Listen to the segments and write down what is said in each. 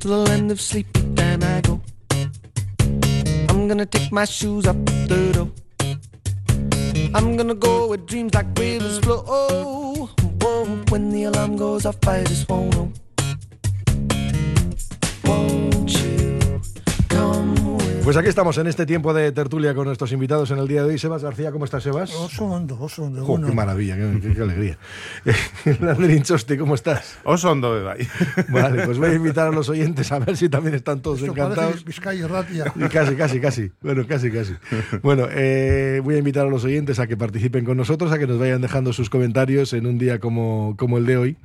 to the land of sleep, but then I go. I'm gonna take my shoes up the door. I'm gonna go where dreams like rivers flow. Whoa, when the alarm goes off, I just won't know. Pues aquí estamos en este tiempo de tertulia con nuestros invitados en el día de hoy. Sebas García, ¿cómo estás, Sebas? Oso ondo, oso ondo. Jo, egunon. qué maravilla, qué, qué- qué alegría. Lander Inchosti, ¿cómo estás? Oso ondo be bai. Vale, pues voy a invitar a los oyentes a ver si también están todos Esto encantados. Vizcaya y Ratia. Y casi, casi, casi. Bueno, casi, casi. Bueno, eh, voy a invitar a los oyentes a que participen con nosotros, a que nos vayan dejando sus comentarios en un día como, como el de hoy.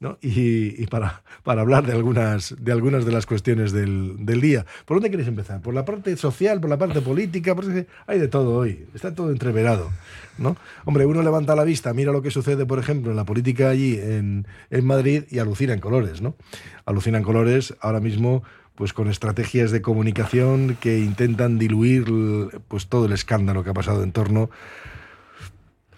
¿No? Y, para, hablar de algunas, de las cuestiones del, del día. ¿Por dónde queréis empezar? ¿Por la parte social, por la parte política? Porque hay de todo hoy, está todo entreverado. ¿no? Hombre, uno levanta la vista, mira lo que sucede, por ejemplo, en la política allí en, en Madrid y alucina en colores. ¿no? Alucina en colores ahora mismo pues con estrategias de comunicación que intentan diluir pues todo el escándalo que ha pasado en torno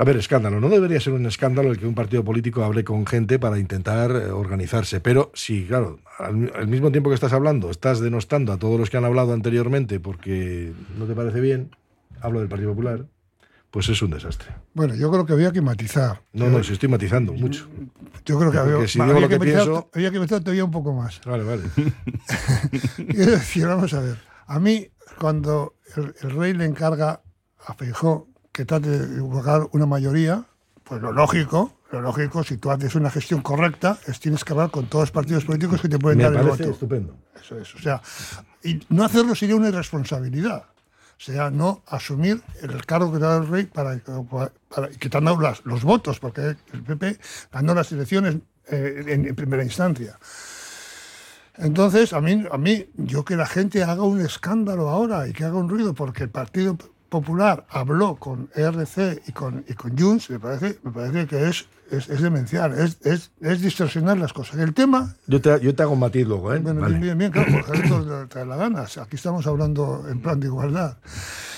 a ver, escándalo. No debería ser un escándalo el que un partido político hable con gente para intentar eh, organizarse. Pero sí, claro, al, al mismo tiempo que estás hablando, estás denostando a todos los que han hablado anteriormente porque no te parece bien, hablo del Partido Popular, pues es un desastre. Bueno, yo creo que había que matizar. No, no, si estoy matizando mucho. Yo creo que había, si que matizar, pienso- había que matizar todavía un poco más. Vale, vale. Quiero decir, vamos a ver. A mí, cuando el, el rey le encarga a Feijó que trate de buscar una mayoría, pues lo lógico, lo lógico, si tú haces una gestión correcta, es tienes que hablar con todos los partidos políticos que te pueden Me dar el voto. estupendo. Eso es. O sea, y no hacerlo sería una irresponsabilidad. O sea, no asumir el cargo que te da el rey para, para que te han dado las- los votos, porque el PP ganó las elecciones eh, en, en primera instancia. Entonces, a mí, a mí, yo que la gente haga un escándalo ahora y que haga un ruido porque el Partido Popular habló con ERC y con, y con Junts, me parece, me parece que es, es, es demencial, es, es, es distorsionar las cosas. El tema Yo te, yo te hago un matiz luego, ¿eh? bueno, Vale. bien, bien, bien, claro, porque esto te da la gana. Aquí estamos hablando en plan de igualdad.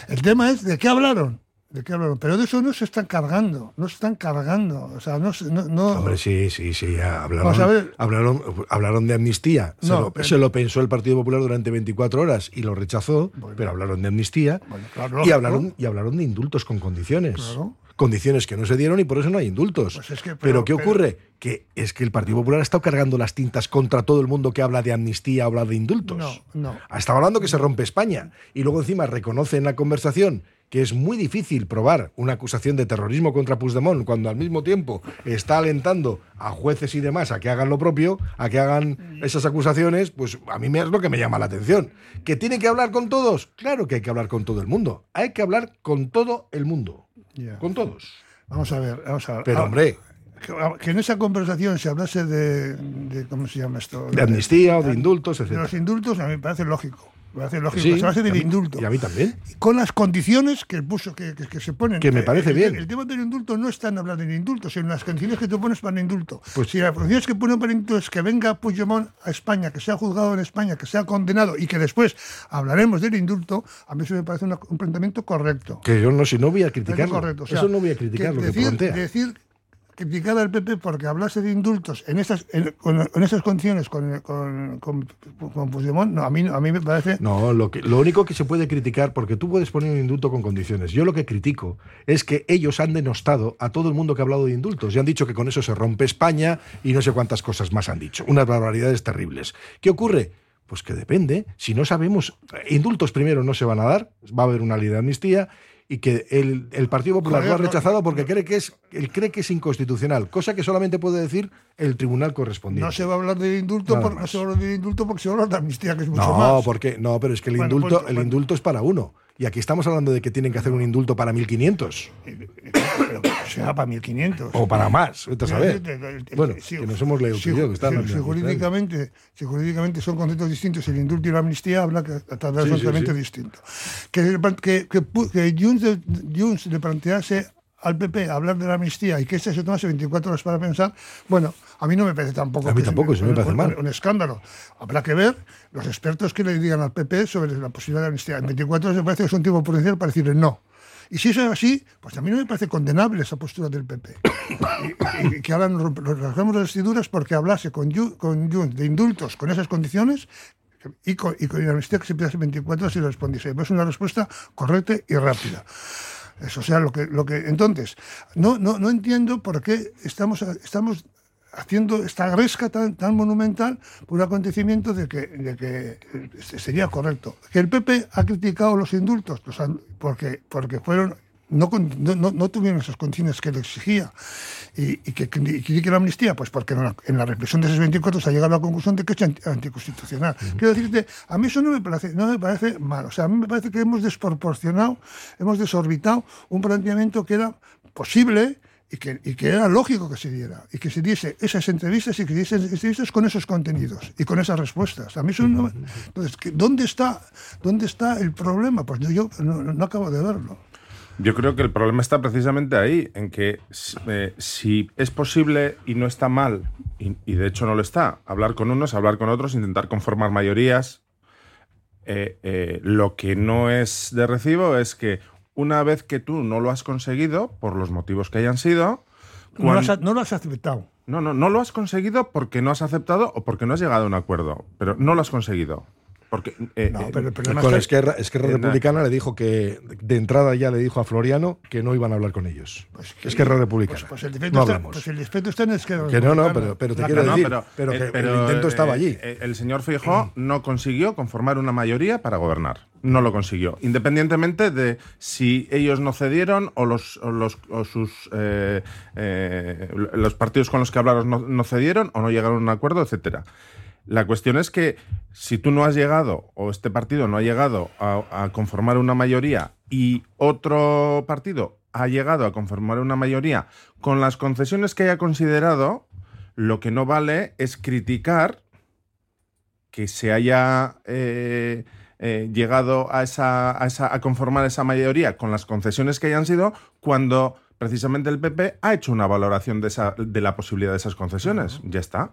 El tema es de qué hablaron. ¿De qué hablaron? Pero de eso no se están cargando, no se están cargando. O sea, no, no, Hombre, sí, sí, sí, ya hablaron, Vamos a ver. hablaron, hablaron de amnistía. Se, No, lo, pero- se lo pensó el Partido Popular durante 24 horas y lo rechazó, Bueno. pero hablaron de amnistía Bueno, claro, y, hablaron, y hablaron de indultos con condiciones. Claro. Condiciones que no se dieron y por eso no hay indultos. Pues es que, pero, pero- ¿qué pero- ocurre? Que es que el Partido Popular ha estado cargando las tintas contra todo el mundo que habla de amnistía, habla de indultos. No, no. Estaba hablando que se rompe España y luego encima reconoce en la conversación que es muy difícil probar una acusación de terrorismo contra Puigdemont cuando al mismo tiempo está alentando a jueces y demás a que hagan lo propio, a que hagan esas acusaciones, pues a mí es lo que me llama la atención. ¿Que tiene que hablar con todos? Claro que hay que hablar con todo el mundo. Hay que hablar con todo el mundo. Con todos. Vamos a ver, vamos a ver. Pero Ah, hombre, que, que en esa conversación se hablase de, de- ¿cómo se llama esto? de amnistía o de indultos, De etc. los indultos a mí me parece lógico. Me parece lógico. Sí, que se y a del mí- indulto. Y a mí también. con las condiciones que puso que, que- que se ponen. Que me parece el, bien. El, tema del indulto no está en hablar del indulto, sino en las condiciones que tú pones para el indulto. Pues- si las condiciones que ponen para el indulto es que venga Puigdemont a España, que sea juzgado en España, que sea condenado y que después hablaremos del indulto, a mí eso me parece un planteamiento correcto. Que yo no, si no voy a parece criticarlo. correcto. O sea, Eso no voy a criticar lo que decir, plantea. Decir criticar al PP porque hablase de indultos en esas, en, con- condiciones con, con, con, Puigdemont, no, a, mí, a mí me parece... No, lo, que, lo único que se puede criticar, porque tú puedes poner un indulto con condiciones. Yo lo que critico es que ellos han denostado a todo el mundo que ha hablado de indultos y han dicho que con eso se rompe España y no sé cuántas cosas más han dicho. Unas barbaridades terribles. ¿Qué ocurre? Pues que depende. Si no sabemos, indultos primero no se van a dar, va a haber una ley de amnistía y que el, el Partido Popular lo ha no- rechazado porque cree que es él cree que es inconstitucional, cosa que solamente puede decir el tribunal correspondiente. No se va a hablar del indulto, por- no más. se va a hablar del indulto porque se va a hablar de amnistía, que es mucho No, más. porque no, pero es que el Bueno, indulto, pues, el bueno. indulto es para uno. Y aquí estamos hablando de que tienen que hacer un indulto para 1500 Pero será para 1500. o para más, vete a saber. Bueno, sí, que nos hemos leído y yo, que están jurídicamente, si jurídicamente son conceptos distintos, el indulto y la amnistía habla que trata Sí, sí. distinto. Que, que, que, que Junts, le plantease al PP hablar de la amnistía y que este se tomase 24 horas para pensar, bueno, a mí no me parece tampoco. A mí que es tampoco, un, eso me parece un- mal. Un escándalo. Habrá que ver los expertos que le digan al PP sobre la posibilidad de amnistía. En 24 horas me parece que es un tiempo prudencial para decirle no. Y si eso es así, pues a mí no me parece condenable esa postura del PP. y, que ahora nos rasgamos las vestiduras porque hablase con, con Junts de indultos con esas condiciones y con, y con la amnistía que se pide hace 24 horas y respondiese. Es una respuesta correcta y rápida. Eso, sea, lo que, lo que entonces, no, no, no entiendo por qué estamos, estamos haciendo esta gresca tan, tan monumental por un acontecimiento de que, de que sería correcto. Que el PP ha criticado los indultos, pues, porque, porque fueron no, no, no, tuvieron esas condiciones que le exigía y, que critique la amnistía, pues porque en la, reflexión de esos 24 se ha llegado a la conclusión de que es anticonstitucional. Quiero decirte, a mí eso no me parece, no me parece mal. O sea, a mí me parece que hemos desproporcionado, hemos desorbitado un planteamiento que era posible y que, y que, era lógico que se diera, y que se diese esas entrevistas y que se diese entrevistas con esos contenidos y con esas respuestas. A mí eso no, entonces, ¿dónde está, ¿dónde está el problema? Pues yo, no, acabo de verlo. Yo creo que el problema está precisamente ahí, en que eh, si es posible y no está mal, y, de hecho no lo está, hablar con unos, hablar con otros, intentar conformar mayorías, eh, eh, lo que no es de recibo es que una vez que tú no lo has conseguido, por los motivos que hayan sido... No, lo has, no lo has aceptado. No, no, no lo has conseguido porque no has aceptado o porque no has llegado a un acuerdo, pero no lo has conseguido. Porque, eh, no, eh, pero con Esquerra, Esquerra Republicana le dijo que, de entrada ya le dijo a Floriano que no iban a hablar con ellos. Pues que, Esquerra Republicana. Pues, pues, el defecto está, pues el está en Esquerra Que no, no, pero, pero te quiero decir, pero, que el intento estaba allí. Eh, el señor Feijóo no consiguió conformar una mayoría para gobernar. No lo consiguió. Independientemente de si ellos no cedieron o los, los sus los partidos con los que hablaron no, no cedieron o no llegaron a un acuerdo, etcétera. La cuestión es que si tú no has llegado o este partido no ha llegado a, conformar una mayoría y otro partido ha llegado a conformar una mayoría con las concesiones que haya considerado, lo que no vale es criticar que se haya eh, eh, llegado a, esa, a, conformar esa mayoría con las concesiones que hayan sido cuando precisamente el PP ha hecho una valoración de, esa, de la posibilidad de esas concesiones. Ya está.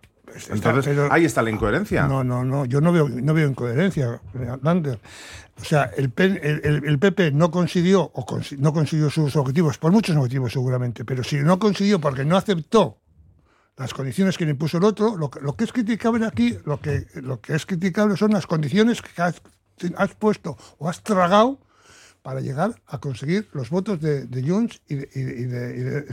Entonces, ahí está la incoherencia. No, no, no, yo no veo, no veo incoherencia, Lander. O sea, el, el, PP no consiguió, o no consiguió sus objetivos, por muchos motivos seguramente, pero si no consiguió porque no aceptó las condiciones que le impuso el otro, lo, lo que es criticable aquí, lo que, lo que es criticable son las condiciones que has, has puesto o has tragado para llegar a conseguir los votos de, de Junts y de, y de,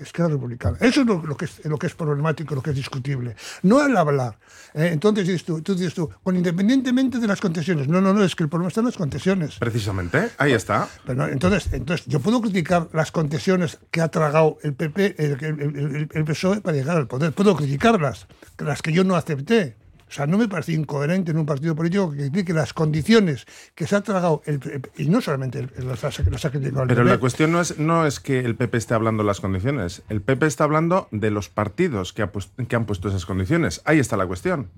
Esquerra Republicana. Eso es lo, que es lo que es problemático, lo que es discutible. No el hablar. ¿eh? entonces dices tú, tú dices tú, con independientemente de las concesiones. No, no, no, es que el problema está en las concesiones. Precisamente, ahí está. Pero entonces, entonces, yo puedo criticar las concesiones que ha tragado el PP, el, el PSOE para llegar al poder. Puedo criticarlas, las que yo no acepté. O sea, no me parece incoherente en un partido político que critique las condiciones que se ha tragado, el, y no solamente las, ha criticado el Pero la cuestión no es, no es que el PP esté hablando de las condiciones, el PP está hablando de los partidos que, que han puesto esas condiciones. Ahí está la cuestión.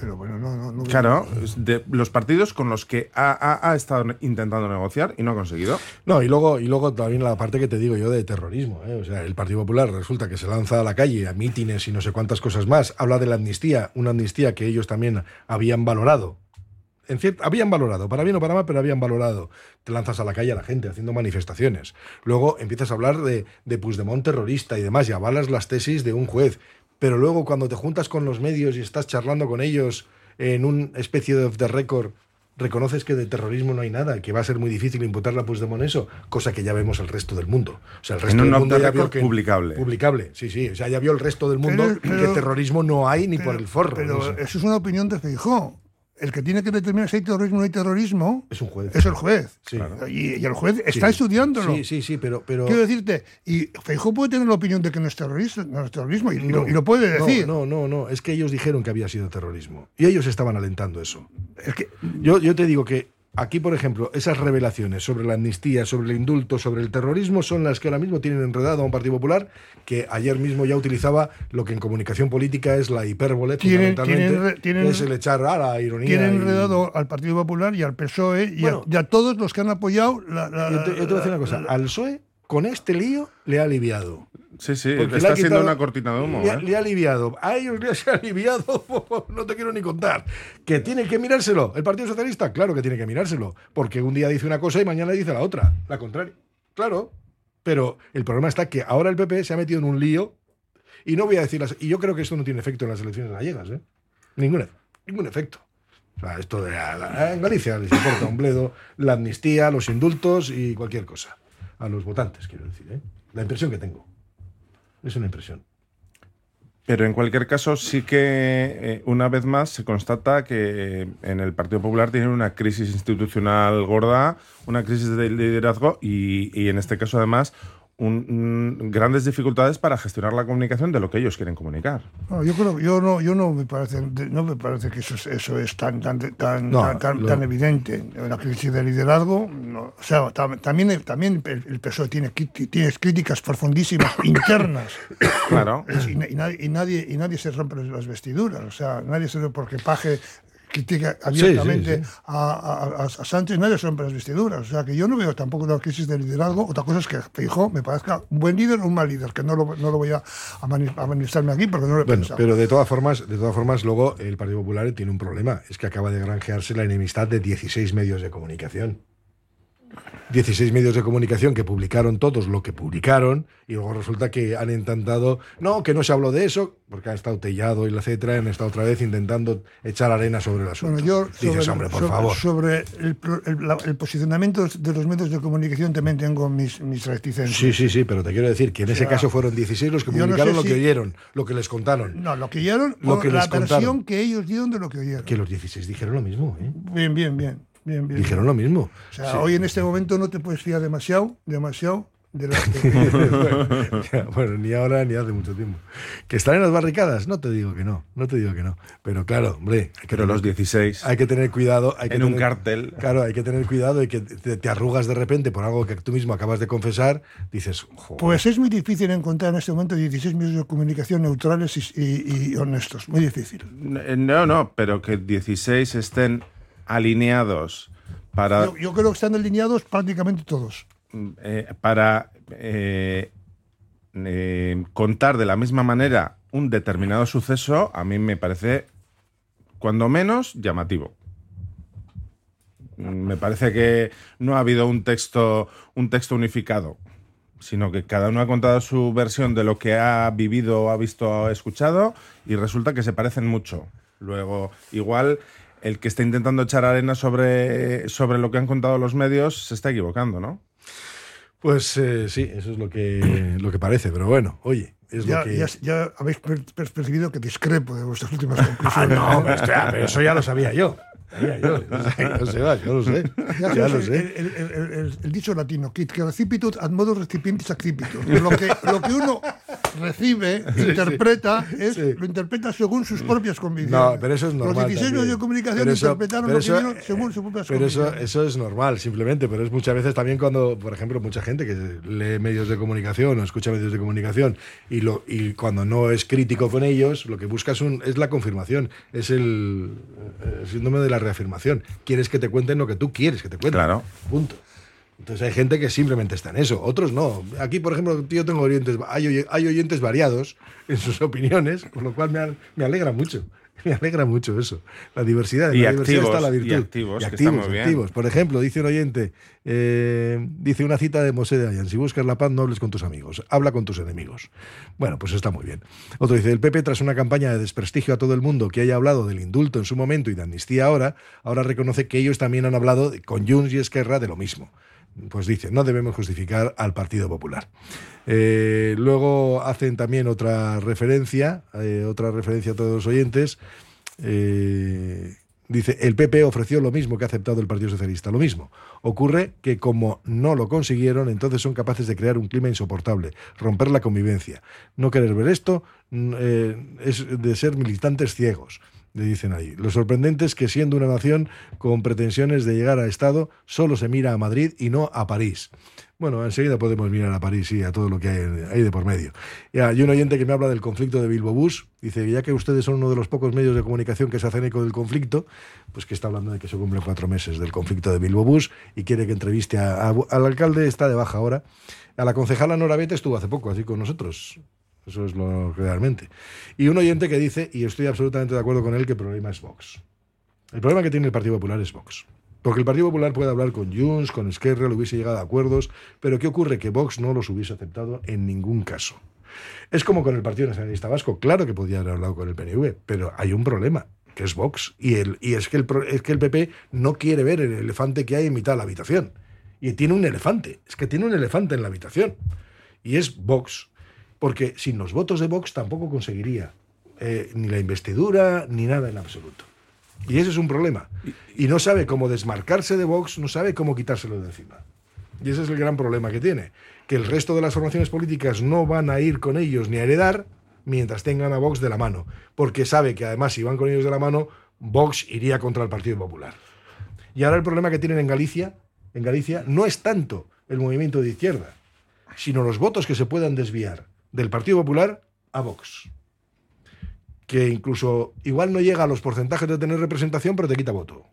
Pero bueno, no, no, claro, de los partidos con los que ha, estado intentando negociar y no ha conseguido. No, y luego, y luego también la parte que te digo yo de terrorismo. ¿eh? O sea, el Partido Popular resulta que se lanza a la calle a mítines y no sé cuántas cosas más. Habla de la amnistía, una amnistía que ellos también habían valorado. En cierto, habían valorado, para bien o para mal, pero habían valorado. Te lanzas a la calle a la gente haciendo manifestaciones. Luego empiezas a hablar de, de Puigdemont terrorista y demás, y avalas las tesis de un juez pero luego cuando te juntas con los medios y estás charlando con ellos en una especie de off the record, reconoces que de terrorismo no hay nada, que va a ser muy difícil imputarle a Puigdemont eso, cosa que ya vemos el resto del mundo. O sea, el resto del mundo ya vio que publicable. Publicable, sí, sí. O sea, ya vio el resto del mundo que terrorismo no hay ni por el forro. Pero eso es una opinión de Feijó el que tiene que determinar si hay terrorismo o no hay terrorismo es un juez. Es el juez. Y, el juez está estudiándolo. Sí, sí, sí, pero, pero. Quiero decirte, y Feijóo puede tener la opinión de que no es, terrorismo, no es terrorismo y, lo, puede decir. No, no, no, es que ellos dijeron que había sido terrorismo. Y ellos estaban alentando eso. Es que yo, yo te digo que Aquí, por ejemplo, esas revelaciones sobre la amnistía, sobre el indulto, sobre el terrorismo, son las que ahora mismo tienen enredado a un Partido Popular que ayer mismo ya utilizaba lo que en comunicación política es la hipérbole, fundamentalmente, tienen, es el echar a la ironía. Tienen enredado al Partido Popular y al PSOE y, a, todos los que han apoyado la... yo, te, voy a decir una cosa, al PSOE con este lío le ha aliviado. Sí, sí, Porque está ha siendo quitado- una cortina de humo. Le, ha- ¿eh? le ha aliviado. A ellos les ha aliviado. No te quiero ni contar. Que tiene que mirárselo. ¿El Partido Socialista? Claro que tiene que mirárselo. Porque un día dice una cosa y mañana dice la otra. La contraria. Claro. Pero el problema está que ahora el PP se ha metido en un lío. Y no voy a decir las. Y yo creo que esto no tiene efecto en las elecciones gallegas. ¿eh? Ningún, ningún efecto. O sea, esto de la- en Galicia les importa un bledo la amnistía, los indultos y cualquier cosa. A los votantes, quiero decir. ¿eh? La impresión que tengo. Es una impresión. Pero en cualquier caso, sí que eh, una vez más se constata que eh, en el Partido Popular tienen una crisis institucional gorda, una crisis de liderazgo y, y en este caso además un- un- grandes dificultades para gestionar la comunicación de lo que ellos quieren comunicar. No, yo creo, yo no, yo no me parece, no me parece que eso es, eso es tan, tan, tan, No, tan, tan- lo- tan evidente. La crisis de liderazgo, no, o sea, tam- también, también el, el PSOE tiene, tiene críticas profundísimas internas. Claro. Es- y, na- y nadie, y, nadie, y nadie se rompe las vestiduras. O sea, nadie se rompe porque Paje critica abiertamente sí, sí. A, a- a- a Sánchez, nadie se rompe las vestiduras. O sea, que yo no veo tampoco una crisis de liderazgo. Otra cosa es que Feijóo me parezca un buen líder o un mal líder, que no lo, no lo voy a manifestarme aquí porque no lo he Bueno, pensado. pero de todas formas, de todas formas, luego el Partido Popular tiene un problema, es que acaba de granjearse la enemistad de 16 medios de comunicación. 16 medios de comunicación que publicaron todos lo que publicaron y luego resulta que han intentado, no, que no se habló de eso, porque han estado Tellado y la etcétera, han estado otra vez intentando echar arena sobre el asunto. Bueno, yo Dices, sobre, hombre, por sobre- favor. sobre el, la- el posicionamiento de los medios de comunicación también tengo mis, mis reticencias. Sí, sí, sí, pero te quiero decir que en ese sea, caso fueron 16 los que no publicaron sé lo que si- oyeron, lo que les contaron. No, lo que oyeron, Lo que la les versión contaron. que ellos dieron de lo que oyeron. Que los 16 dijeron lo mismo, ¿eh? Bien, bien, bien. Bien, bien. Dijeron lo mismo. O sea, Sí. hoy en este momento no te puedes fiar demasiado, demasiado de lo que... Ya, bueno, ni ahora ni hace mucho tiempo. ¿Que están en las barricadas? No te digo que no, no te digo que no. Pero claro, hombre, hay que, Pero tener, los 16 hay que tener cuidado. Hay que en un tener- cartel. Claro, hay que tener cuidado y que te, te arrugas de repente por algo que tú mismo acabas de confesar. Dices, "Joder". Pues es muy difícil encontrar en este momento 16 medios de comunicación neutrales y, y- y honestos. Muy difícil. No, no, pero que 16 estén alineados para, Yo, yo creo que están alineados prácticamente todos. eh, para eh, eh, contar de la misma manera un determinado suceso, a mí me parece, cuando menos, llamativo. Mm, Me parece que no ha habido un texto, un texto unificado, sino que cada uno ha contado su versión de lo que ha vivido, ha visto, ha escuchado, y resulta que se parecen mucho. Luego, igual el que está intentando echar arena sobre, sobre lo que han contado los medios se está equivocando, ¿no? Pues eh, sí, eso es lo que, lo que parece. Pero bueno, oye, es Ya, lo que. ya, ya habéis per- per- percibido que discrepo de vuestras últimas Ah, conclusiones. no, pero, espera, pero eso ya lo sabía yo. Yo. Yo sé, yo lo sé. Ya Ya lo sé. el- el- el- el- el dicho latino, que recipitud ad modo recipientis accipitur. Lo que, lo que uno recibe, interpreta, es, sí. lo interpreta según sus propias convicciones. No, pero eso es normal. Los 16 medios de comunicación Pero eso- interpretaron pero lo eso- que vieron según sus propias Pero eso, convicciones. eso es normal, simplemente. Pero es muchas veces también cuando, por ejemplo, mucha gente que lee medios de comunicación o escucha medios de comunicación y, lo, y cuando no es crítico con ellos, lo que busca es, un, es la confirmación, es el, el síndrome de la reafirmación. Quieres que te cuenten lo que tú quieres que te cuenten. Claro. Punto. Entonces hay gente que simplemente está en eso, otros no. Aquí, por ejemplo, yo tengo oyentes, hay, oy- hay oyentes variados en sus opiniones, con lo cual me, al- me alegra mucho. Me alegra mucho eso. La diversidad. Y la diversidad activos, está la y virtud. activos, que está activos, muy bien. activos. Por ejemplo, dice un oyente, eh, dice una cita de Mosé de Dayan, si buscas la paz no hables con tus amigos, habla con tus enemigos. Bueno, pues está muy bien. Otro dice, el PP tras una campaña de desprestigio a todo el mundo que haya hablado del indulto en su momento y de amnistía ahora, ahora reconoce que ellos también han hablado con Junts y Esquerra de lo mismo. Pues dice, no debemos justificar al Partido Popular. Eh, luego hacen también otra referencia, eh, otra referencia a todos los oyentes. Eh, dice, el PP ofreció lo mismo que ha aceptado el Partido Socialista, lo mismo. Ocurre que como no lo consiguieron, entonces son capaces de crear un clima insoportable, romper la convivencia. No querer ver esto mm, es de ser militantes ciegos. Le dicen ahí. Lo sorprendente es que siendo una nación con pretensiones de llegar a Estado, solo se mira a Madrid y no a París. Bueno, enseguida podemos mirar a París y a todo lo que hay, de por medio. Y hay un oyente que me habla del conflicto de Bilbo Bus. Dice, ya que ustedes son uno de los pocos medios de comunicación que se hacen eco del conflicto, pues que está hablando de que se cumplen cuatro meses del conflicto de Bilbo Bus y quiere que entreviste al alcalde, está de baja ahora. A la concejala Nora Bete estuvo hace poco así con nosotros. Eso es lo realmente. Y un oyente que dice, y estoy absolutamente de acuerdo con él, que el problema es Vox. El problema que tiene el Partido Popular es Vox. Porque el Partido Popular puede hablar con Junts, con Esquerra, le hubiese llegado a acuerdos, pero ¿qué ocurre? Que Vox no los hubiese aceptado en ningún caso. Es como con el Partido Nacionalista Vasco. Claro que podía haber hablado con el PNV, pero hay un problema, que es Vox. Y, el, y es, que el, es que el PP no quiere ver el elefante que hay en mitad de la habitación. Y tiene un elefante. Es que tiene un elefante en la habitación. Y es Vox. Porque sin los votos de Vox tampoco conseguiría eh, ni la investidura ni nada en absoluto. Y ese es un problema. Y no sabe cómo desmarcarse de Vox, no sabe cómo quitárselo de encima. Y ese es el gran problema que tiene. Que el resto de las formaciones políticas no van a ir con ellos ni a heredar mientras tengan a Vox de la mano. Porque sabe que además si van con ellos de la mano, Vox iría contra el Partido Popular. Y ahora el problema que tienen en Galicia, en Galicia no es tanto el movimiento de izquierda, sino los votos que se puedan desviar del Partido Popular a Vox. Que incluso igual no llega a los porcentajes de tener representación, pero te quita voto.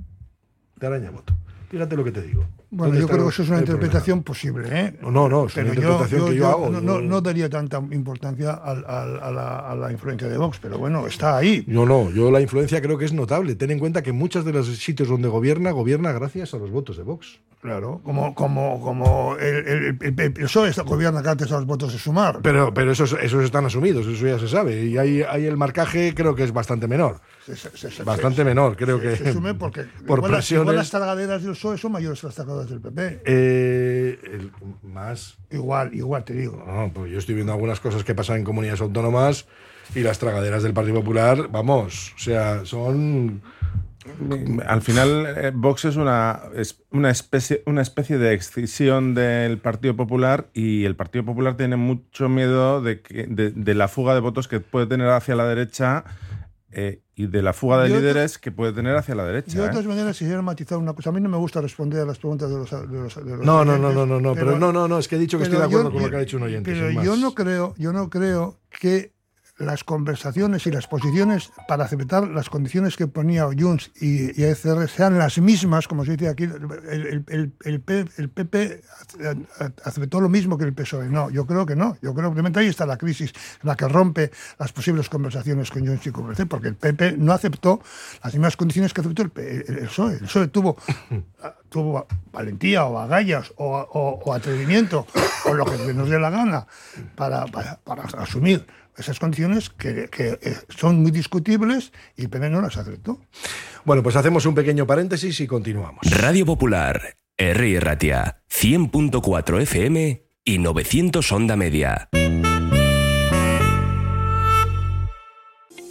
Te araña voto. Fíjate lo que te digo. Bueno, ¿Dónde yo creo que eso es una el problema? interpretación posible, ¿eh? No, no, no, es una interpretación que yo hago, No, no- yo- no daría tanta importancia al- al- a, la, a la influencia de Vox, pero bueno, está ahí. Yo no, yo la influencia creo que es notable. Ten en cuenta que muchos de los sitios donde gobierna, gobierna gracias a los votos de Vox. Claro, como, como, como el, el, el- el PSOE está- gobierna gracias a los votos de sumar. Pero, pero esos, esos están asumidos, eso ya se sabe. Y ahí, ahí el marcaje creo que es bastante menor. Se- se- se- Bastante menor, creo que. Se sume porque por igual, las- igual presiones. las tragaderas del PSOE son mayores tragaderas del PP. eh, el- más. Igual, igual te digo. No, pues yo estoy viendo algunas cosas que pasan en comunidades autónomas y las tragaderas del Partido Popular, vamos, o sea, son. Al final, eh, Vox es una, es una, especie, una especie de excisión del Partido Popular y el Partido Popular tiene mucho miedo de, que, de, de la fuga de votos que puede tener hacia la derecha eh, y de la fuga de Yo de- líderes que puede tener hacia la Yo derecha. de ¿eh? todas maneras quisiera matizar una cosa. A mí no me gusta responder a las preguntas de los, de los- de los No, no, no, no, no, no, pero, no, no, no, es que he dicho que estoy de pero acuerdo yo- con lo yo- que ha dicho un oyente. Pero yo no creo, yo no creo que las conversaciones y las posiciones para aceptar las condiciones que ponía Junts y, y ECR sean las mismas, como se dice aquí, el, el- PP aceptó lo mismo que el PSOE. E. No, yo creo que no. Yo creo que ahí está la crisis, la que rompe las posibles conversaciones con Junts y con el PP, porque el PP no aceptó las mismas condiciones que aceptó el, PSOE. El PSOE tuvo, tuvo valentía o agallas o, atrevimiento o lo que nos dé la gana para- para asumir esas condiciones que, que, eh, son muy discutibles y el no las aceptó. Bueno, pues hacemos un pequeño paréntesis y continuamos. Radio Popular, R. Ratia, 100.4 FM y 900 Onda Media.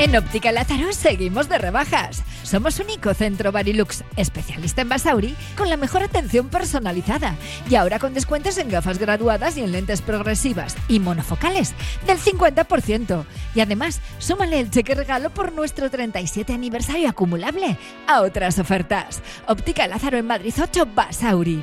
En Óptica Lázaro seguimos de rebajas. Somos único centro Barilux, especialista en Basauri, con la mejor atención personalizada. Y ahora con descuentos en gafas graduadas y en lentes progresivas y monofocales del 50%. Y además, súmale el cheque regalo por nuestro 37 aniversario acumulable a otras ofertas. Óptica Lázaro en Madrid 8 Basauri.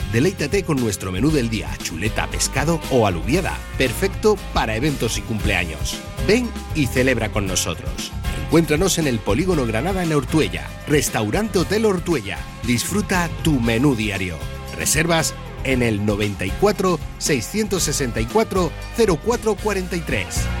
Deleítate con nuestro menú del día, chuleta, pescado o alubiada. Perfecto para eventos y cumpleaños. Ven y celebra con nosotros. Encuéntranos en el Polígono Granada en Ortuella. Restaurante Hotel Ortuella. Disfruta tu menú diario. Reservas en el 94 664 0443.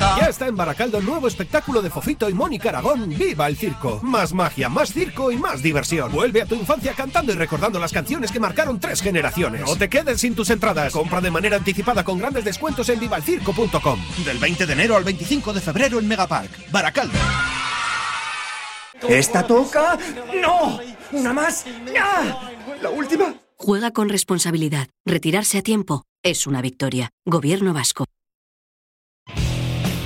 Ya está en Baracaldo el nuevo espectáculo de Fofito y Mónica Aragón, ¡Viva el Circo! Más magia, más circo y más diversión. Vuelve a tu infancia cantando y recordando las canciones que marcaron tres generaciones. No te quedes sin tus entradas. Compra de manera anticipada con grandes descuentos en vivalcirco.com. Del 20 de enero al 25 de febrero en Megapark, Baracaldo. ¿Esta toca? ¡No! ¿Una más? ¡Ya! ¿La última? Juega con responsabilidad. Retirarse a tiempo es una victoria. Gobierno vasco.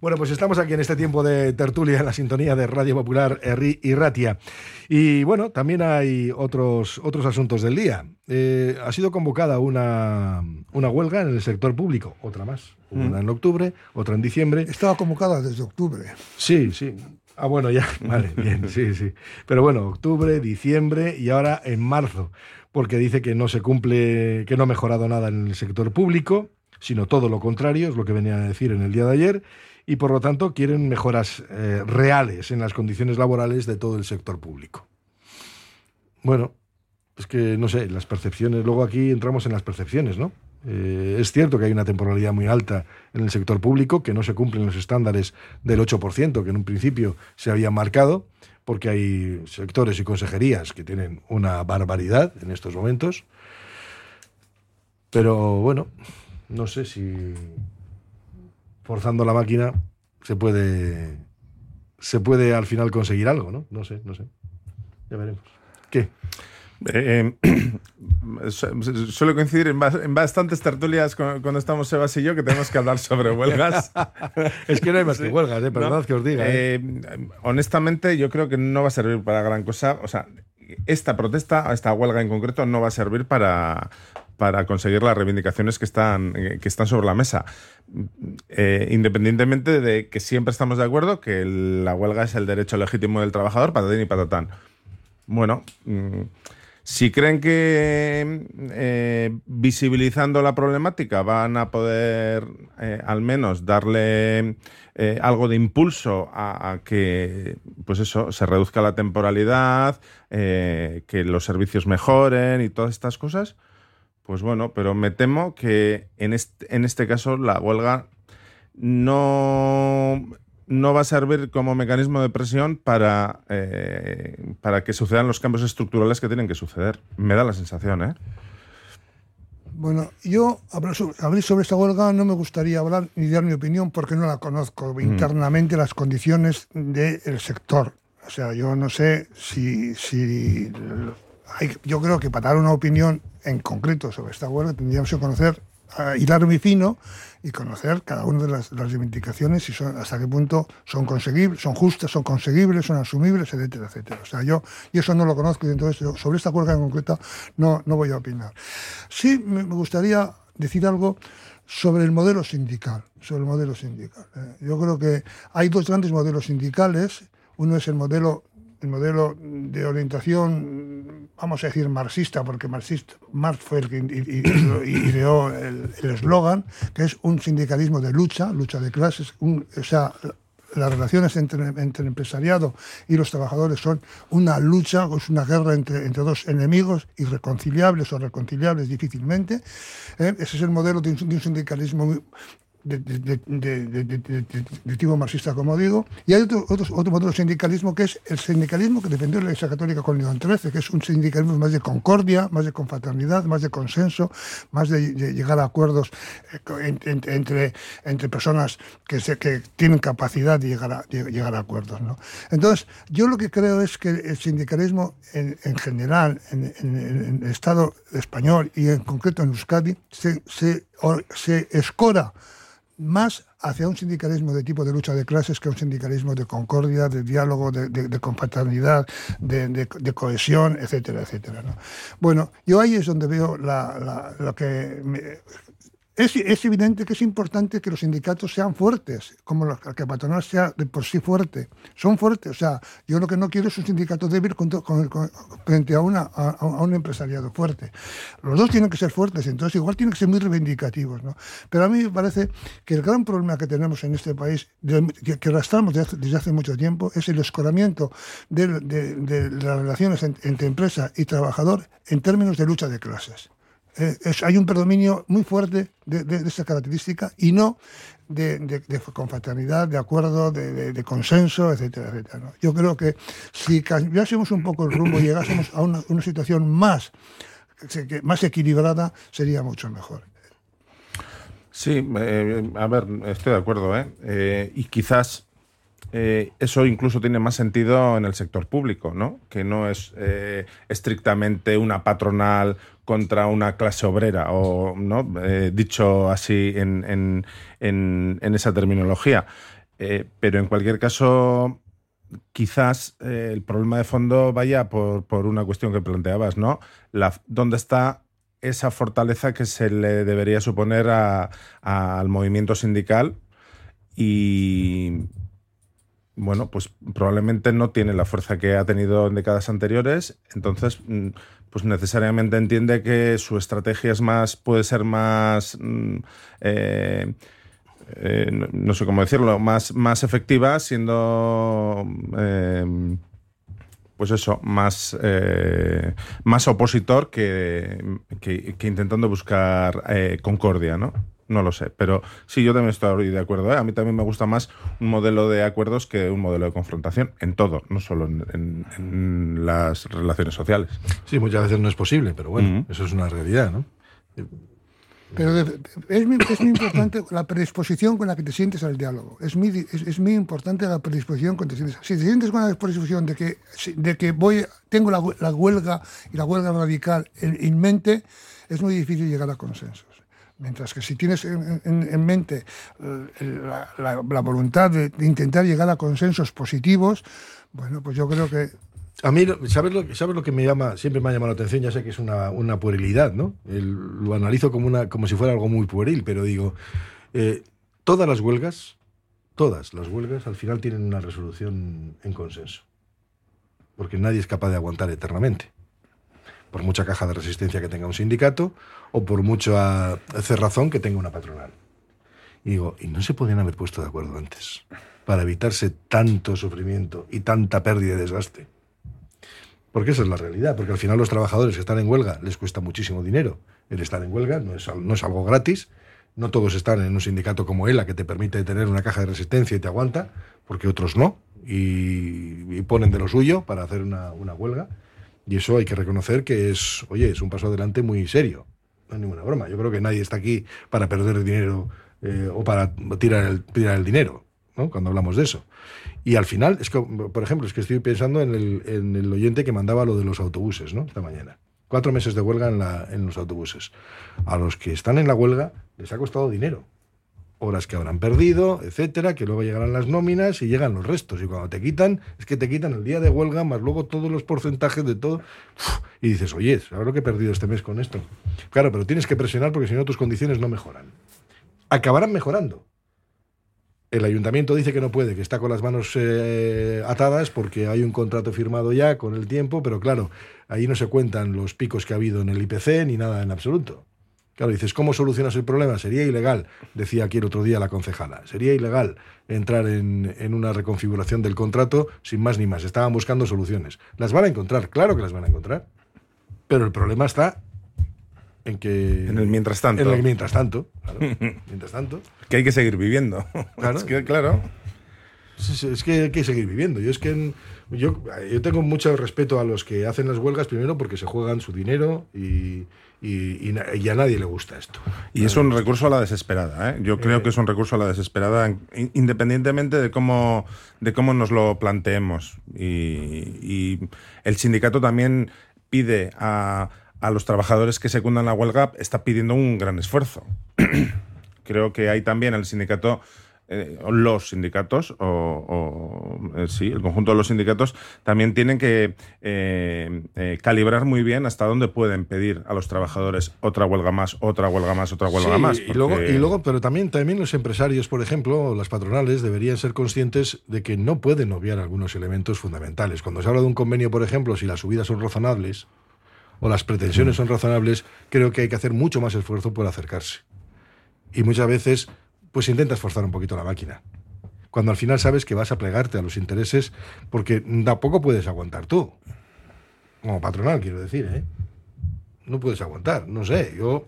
Bueno, pues estamos aquí en este tiempo de tertulia en la sintonía de Radio Popular Erri y Ratia. Y bueno, también hay otros, otros asuntos del día. Eh, ha sido convocada una, una huelga en el sector público, otra más. Una en octubre, otra en diciembre. Estaba convocada desde octubre. Sí, sí. Ah, bueno, ya, vale, bien, sí, sí. Pero bueno, octubre, diciembre y ahora en marzo, porque dice que no se cumple, que no ha mejorado nada en el sector público, sino todo lo contrario, es lo que venía a decir en el día de ayer, y por lo tanto quieren mejoras eh, reales en las condiciones laborales de todo el sector público. Bueno, es que no sé, las percepciones, luego aquí entramos en las percepciones, ¿no? Eh, es cierto que hay una temporalidad muy alta en el sector público, que no se cumplen los estándares del 8% que en un principio se había marcado, porque hay sectores y consejerías que tienen una barbaridad en estos momentos. Pero bueno, no sé si forzando la máquina se puede se puede al final conseguir algo, ¿no? No sé, no sé. Ya veremos. ¿Qué? Eh, su- suele coincidir en, en bastantes tertulias cu- cuando estamos Sebas y yo que tenemos que hablar sobre huelgas. Es que no hay más que huelgas, ¿eh? Perdonad que os diga, ¿eh? Eh, honestamente, yo creo que no va a servir para gran cosa. O sea, esta protesta, esta huelga en concreto, no va a servir para, para conseguir las reivindicaciones que están, eh, que están sobre la mesa. Eh, independientemente de que siempre estamos de acuerdo que la huelga es el derecho legítimo del trabajador, patatín y patatán. Bueno, mm, si creen que eh, visibilizando la problemática van a poder al menos darle algo de impulso a, a que, pues eso, se reduzca la temporalidad, que los servicios mejoren y todas estas cosas, pues bueno, pero me temo que en este, en este caso la huelga no, no va a servir como mecanismo de presión para, eh, para que sucedan los cambios estructurales que tienen que suceder. Me da la sensación, ¿eh? Bueno, yo hablar sobre, esta huelga no me gustaría hablar ni dar mi opinión porque no la conozco Mm. internamente las condiciones del sector. O sea, yo no sé si, si hay- yo creo que para dar una opinión en concreto sobre esta huelga tendríamos que conocer, hilar muy fino y conocer cada una de las, las reivindicaciones y hasta qué punto son conseguibles, son justas, son conseguibles, son asumibles, etcétera, etcétera. O sea, yo y eso no lo conozco y entonces yo sobre esta huelga en concreto no, no voy a opinar. Sí me me gustaría decir algo sobre el modelo sindical, sobre el modelo sindical. Eh, Yo creo que hay dos grandes modelos sindicales. Uno es el modelo, el modelo de orientación, vamos a decir, marxista, porque marxista, Marx fue el que ideó el eslogan, que es un sindicalismo de lucha, lucha de clases, o sea, las relaciones entre, entre el empresariado y los trabajadores son una lucha, es una guerra entre, entre dos enemigos irreconciliables o reconciliables difícilmente. ¿eh? Ese es el modelo de un, de un sindicalismo muy- de, tipo marxista, como digo, y hay otro, otro, otro modelo de sindicalismo que es el sindicalismo que defendió la Iglesia Católica con León XIII, que es un sindicalismo más de concordia, más de confraternidad, más de consenso, más de, de llegar a acuerdos eh, co- en- en- entre, entre personas que, se, que tienen capacidad de llegar a, de llegar a acuerdos. ¿no? Entonces, yo lo que creo es que el sindicalismo en, en general, en, en- en el Estado español y en concreto en Euskadi, se, se, se escora más hacia un sindicalismo de tipo de lucha de clases que un sindicalismo de concordia, de diálogo, de, de- de de, cohesión, etcétera, etcétera. ¿no? Bueno, yo ahí es donde veo la- la- lo que... me- es, evidente que es importante que los sindicatos sean fuertes, como la, que patronal sea de por sí fuerte. Son fuertes. O sea, yo lo que no quiero es un sindicato débil frente a, un empresariado fuerte. Los dos tienen que ser fuertes, entonces igual tienen que ser muy reivindicativos. ¿no? Pero a mí me parece que el gran problema que tenemos en este país, que, arrastramos desde hace, mucho tiempo, es el escoramiento de, las relaciones en- entre empresa y trabajador en términos de lucha de clases. Eh, hay un predominio muy fuerte de, de- de esta característica y no de, de- confraternidad, de acuerdo, de, consenso, etcétera, etcétera. Yo creo que si cambiásemos un poco el rumbo y llegásemos a una, situación más, más equilibrada, sería mucho mejor. Sí, eh, a ver, estoy de acuerdo, ¿eh? Eh, y quizás eh, eso incluso tiene más sentido en el sector público, ¿no? Que no es eh, estrictamente una patronal contra una clase obrera, o no Eh, dicho así en, en- en- en esa terminología. Eh, pero en cualquier caso, quizás eh, el problema de fondo vaya por, por una cuestión que planteabas, ¿no? La, ¿Dónde está esa fortaleza que se le debería suponer a- a- al movimiento sindical? Y bueno, pues probablemente no tiene la fuerza que ha tenido en décadas anteriores, entonces mm, pues necesariamente entiende que su estrategia es más, puede ser más mm, eh, eh, no, sé cómo decirlo, más, más efectiva siendo eh, pues eso, más, eh, más opositor que, que- intentando buscar concordia, ¿no? No lo sé, pero sí, yo también estoy de acuerdo. ¿eh? A mí también me gusta más un modelo de acuerdos que un modelo de confrontación en todo, no solo en, en- en las relaciones sociales. Sí, muchas veces no es posible, pero bueno, eso es una realidad, ¿no? Pero de- es, muy, es muy importante la predisposición con la que te sientes al diálogo. Es muy, es, es muy importante la predisposición con que te sientes. Si te sientes con la predisposición de que, si- de que voy, tengo la, hue- la huelga y la huelga radical en, en mente, es muy difícil llegar a consensos. Mientras que si tienes en, en- en mente eh, la, voluntad de, intentar llegar a consensos positivos, bueno, pues yo creo que A mí, ¿sabes lo, ¿sabes lo que me llama? Siempre me ha llamado la atención, ya sé que es una, una puerilidad, ¿no? Lo analizo como, una, como si fuera algo muy pueril, pero digo, eh, todas las huelgas, todas las huelgas al final tienen una resolución en consenso. Porque nadie es capaz de aguantar eternamente. Por mucha caja de resistencia que tenga un sindicato o por mucha cerrazón que tenga una patronal. Y digo, ¿y no se podían haber puesto de acuerdo antes? Para evitarse tanto sufrimiento y tanta pérdida y desgaste. Porque esa es la realidad, porque al final los trabajadores que están en huelga les cuesta muchísimo dinero. El estar en huelga no es, algo gratis. No todos están en un sindicato como ELA que te permite tener una caja de resistencia y te aguanta, porque otros no, y, y ponen de lo suyo para hacer una, una huelga. Y eso hay que reconocer que es, oye, es un paso adelante muy serio. No es ninguna broma. Yo creo que nadie está aquí para perder dinero eh, o para tirar el, tirar el dinero, ¿no? Cuando hablamos de eso. Y al final, es que, por ejemplo, es que estoy pensando en el, en el oyente que mandaba lo de los autobuses, ¿no? Esta mañana. Cuatro meses de huelga en, la, en los autobuses. A los que están en la huelga les ha costado dinero. Horas que habrán perdido, etcétera, que luego llegarán las nóminas y llegan los restos. Y cuando te quitan, es que te quitan el día de huelga, más luego todos los porcentajes de todo. Y dices, oye, ¿sabes lo que he perdido este mes con esto? Claro, pero tienes que presionar porque si no tus condiciones no mejoran. Acabarán mejorando. El ayuntamiento dice que no puede, que está con las manos eh, atadas porque hay un contrato firmado ya con el tiempo, pero claro, ahí no se cuentan los picos que ha habido en el IPC ni nada en absoluto. Claro, dices, ¿cómo solucionas el problema? Sería ilegal, decía aquí el otro día la concejala. Sería ilegal entrar en, en una reconfiguración del contrato sin más ni más. Estaban buscando soluciones. Las van a encontrar, claro que las van a encontrar. Pero el problema está en que... En el mientras tanto. En el mientras tanto. claro. mientras tanto. Que hay que seguir viviendo. Claro. Es que, claro. Es que hay que seguir viviendo. Yo es que en- yo, yo tengo mucho respeto a los que hacen las huelgas, primero porque se juegan su dinero y, y- y y a nadie le gusta esto. Y es un recurso a la desesperada. ¿eh? Yo creo que es un recurso a la desesperada, in- independientemente de cómo, de cómo nos lo planteemos. Y, y el sindicato también pide a, a los trabajadores que secundan la huelga, está pidiendo un gran esfuerzo. creo que hay también el sindicato, eh, los sindicatos, o, o, eh, sí, el conjunto de los sindicatos, también tienen que eh, calibrar muy bien hasta dónde pueden pedir a los trabajadores otra huelga más, otra huelga más, otra huelga Sí, más. Y luego, y luego, pero también, también los empresarios, por ejemplo, o las patronales, deberían ser conscientes de que no pueden obviar algunos elementos fundamentales. Cuando se habla de un convenio, por ejemplo, si las subidas son razonables o las pretensiones son razonables, creo que hay que hacer mucho más esfuerzo por acercarse. Y muchas veces, pues intentas forzar un poquito la máquina. Cuando al final sabes que vas a plegarte a los intereses, porque tampoco puedes aguantar tú. Como patronal, quiero decir, ¿eh? No puedes aguantar, no sé, yo...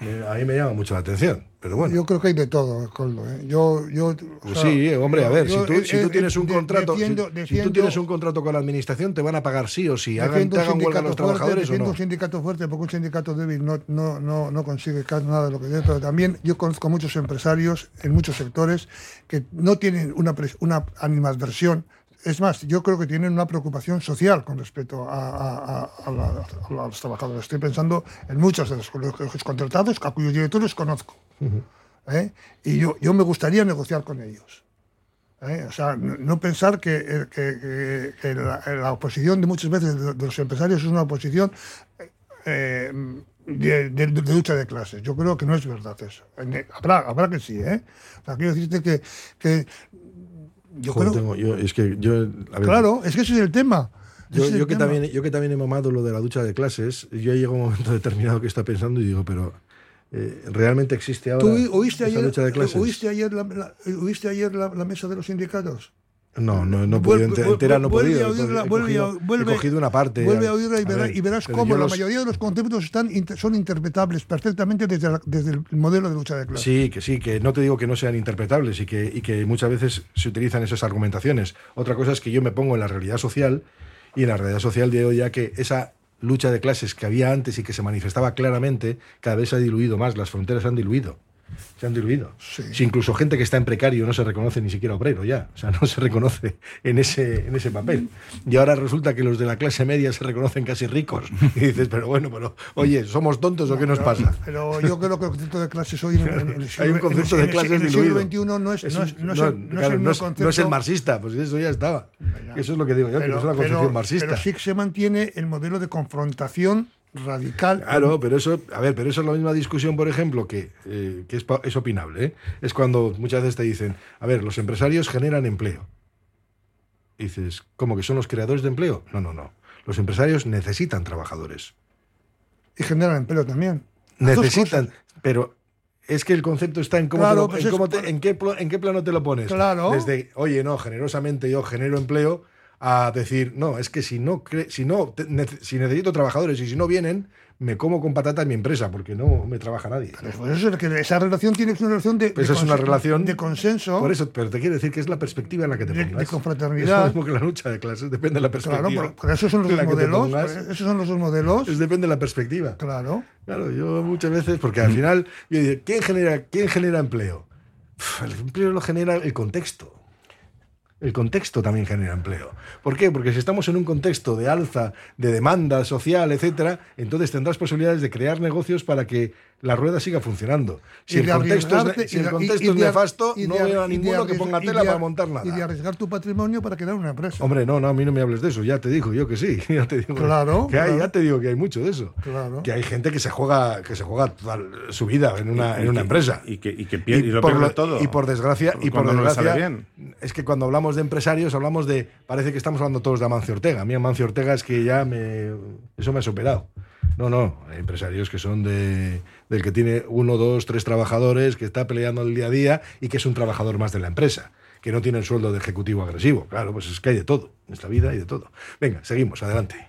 eh, a mí me llama mucho la atención, pero bueno. Yo creo que hay de todo, Coldo. ¿eh? Yo, yo, o Pues sea, sí, hombre, a ver, yo- si, tú, si tú tienes un contrato, si- defiendo- si, tú tienes un contrato con la administración, te van a pagar sí o sí, hagan, te hagan huelga sindicato los fuerte, trabajadores o defiendo no. un sindicato fuerte porque un sindicato débil no, no, no, no consigue nada de lo que debe, pero también yo conozco muchos empresarios en muchos sectores que no tienen una, una animadversión. Es más, yo creo que tienen una preocupación social con respecto a, a- a- a la- a los trabajadores. Estoy pensando en muchos de los, los contratados, a cuyos directores conozco. ¿eh? Y yo, yo me gustaría negociar con ellos. ¿eh? O sea, no, pensar que, eh, que- que- que la, la oposición de muchas veces de, los empresarios es una oposición eh, de, de- de lucha de clases. Yo creo que no es verdad eso. Habrá, habrá que sí, ¿eh? O sea, quiero decirte que, que yo Joder, creo... tengo- yo- es que yo, a ver, Claro, es que ese es el tema. yo, que también, yo que también he mamado lo de la ducha de clases, yo llego a un momento determinado que está pensando y digo, pero eh, ¿realmente existe ahora ¿Tú oíste esa ayer, ducha de clases? oíste ayer, la, la- oíste ayer la, la mesa de los sindicatos? No, no, no he podido Vuelve- enter- enterar, no he podido. a He oírla, cogido- vuelve a- he cogido- vuelve- he cogido una parte. Vuelve a- a oírla y, verá- ver, y verás cómo la los- mayoría de los conceptos están, son interpretables perfectamente desde, la- desde el modelo de lucha de clases. Sí, que sí, que no te digo que no sean interpretables y que, y que muchas veces se utilizan esas argumentaciones. Otra cosa es que yo me pongo en la realidad social y en la realidad social digo ya que esa lucha de clases que había antes y que se manifestaba claramente, cada vez se ha diluido más, las fronteras se han diluido. Se han diluido. Si incluso gente que está en precario no se reconoce ni siquiera obrero ya. O sea, no se reconoce en ese, en ese papel. Y ahora resulta que los de la clase media se reconocen casi ricos. Y dices, pero bueno, pero oye, ¿somos tontos o qué nos pasa? Pero yo creo que el concepto de clases hoy en, en el siglo, Hay un concepto en el- de clases en el siglo. XXI no es, Es no es, no es no, el, no claro, no concepto. no es el marxista, pues eso ya estaba. Eso es lo que digo yo, que no es una concepción marxista. pero sí que se mantiene el modelo de confrontación radical. Claro, pero eso, a ver, pero eso es la misma discusión, por ejemplo, que, eh, que es, opinable. ¿eh? Es cuando muchas veces te dicen, a ver, los empresarios generan empleo. Y dices, ¿cómo que son los creadores de empleo? No, no, no. Los empresarios necesitan trabajadores. Y generan empleo también. Las Necesitan, pero es que el concepto está en cómo, Claro, te lo- pues en, es cómo te- por- en qué, en qué plano te lo pones. Claro. Desde, oye, no, generosamente yo genero empleo, a decir, no, es que si no, cre- si no, te- si necesito trabajadores y si no vienen, me como con patata en mi empresa porque no me trabaja nadie. Por eso es que esa relación tiene que ser una relación de, Pues de es una relación de consenso. Por eso, pero te quiero decir que es la perspectiva en la que te pongas. de confraternidad. Es lo mismo que la lucha de clases, depende de la perspectiva. Claro, por, por eso son los dos modelos. esos son los dos modelos. Es depende de la perspectiva. Claro. Claro, yo muchas veces, porque al final, yo digo, ¿quién genera, quién genera empleo? El empleo lo genera el contexto. El contexto también genera empleo. ¿Por qué? Porque si estamos en un contexto de alza, de demanda social, etcétera, entonces tendrás posibilidades de crear negocios para que la rueda siga funcionando. Si Y el contexto, es, si y el contexto y- y nefasto, y no veo a y de ninguno que arriesgar- ponga y tela para ar- montar nada. Y de arriesgar tu patrimonio para crear una empresa. Hombre, no, no, a mí no me hables de eso, ya te digo yo que sí, ya te digo Claro, que hay, claro. ya te digo que hay mucho de eso. Claro. Que hay gente que se juega, que se juega toda su vida en una, Y- en y una que- empresa. y que- y que pierde- y lo por pierde todo. Y por desgracia, y por no le sale desgracia, bien. es que cuando hablamos de empresarios hablamos de, parece que estamos hablando todos de Amancio Ortega. A mí Amancio Ortega es que ya me, eso me ha superado. No, no, hay empresarios que son de, del que tiene uno, dos, tres trabajadores, que está peleando el día a día y que es un trabajador más de la empresa, que no tiene el sueldo de ejecutivo agresivo. Claro, pues es que hay de todo, en esta vida hay de todo. Venga, seguimos, adelante.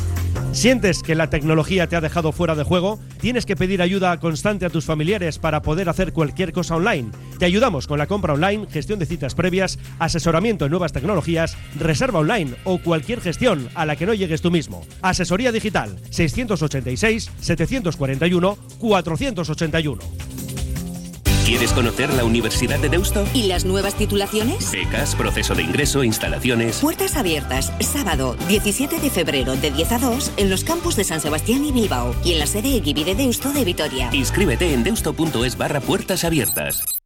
¿Sientes que la tecnología te ha dejado fuera de juego? ¿Tienes que pedir ayuda constante a tus familiares para poder hacer cualquier cosa online? Te ayudamos con la compra online, gestión de citas previas, asesoramiento en nuevas tecnologías, reserva online o cualquier gestión a la que no llegues tú mismo. Asesoría digital 686 741 481. ¿Quieres conocer la Universidad de Deusto? ¿Y las nuevas titulaciones? Becas, proceso de ingreso, instalaciones. Puertas abiertas, sábado 17 de febrero de 10 a 2 en los campus de San Sebastián y Bilbao y en la sede Equivi de Deusto de Vitoria. Inscríbete en deusto.es barra puertas abiertas.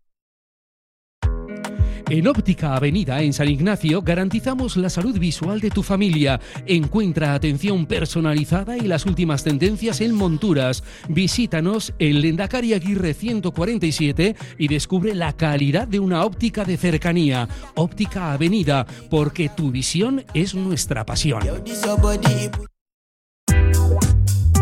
En Óptica Avenida, en San Ignacio, garantizamos la salud visual de tu familia. Encuentra atención personalizada y las últimas tendencias en monturas. Visítanos en Lendakari Aguirre 147 y descubre la calidad de una óptica de cercanía. Óptica Avenida, porque tu visión es nuestra pasión.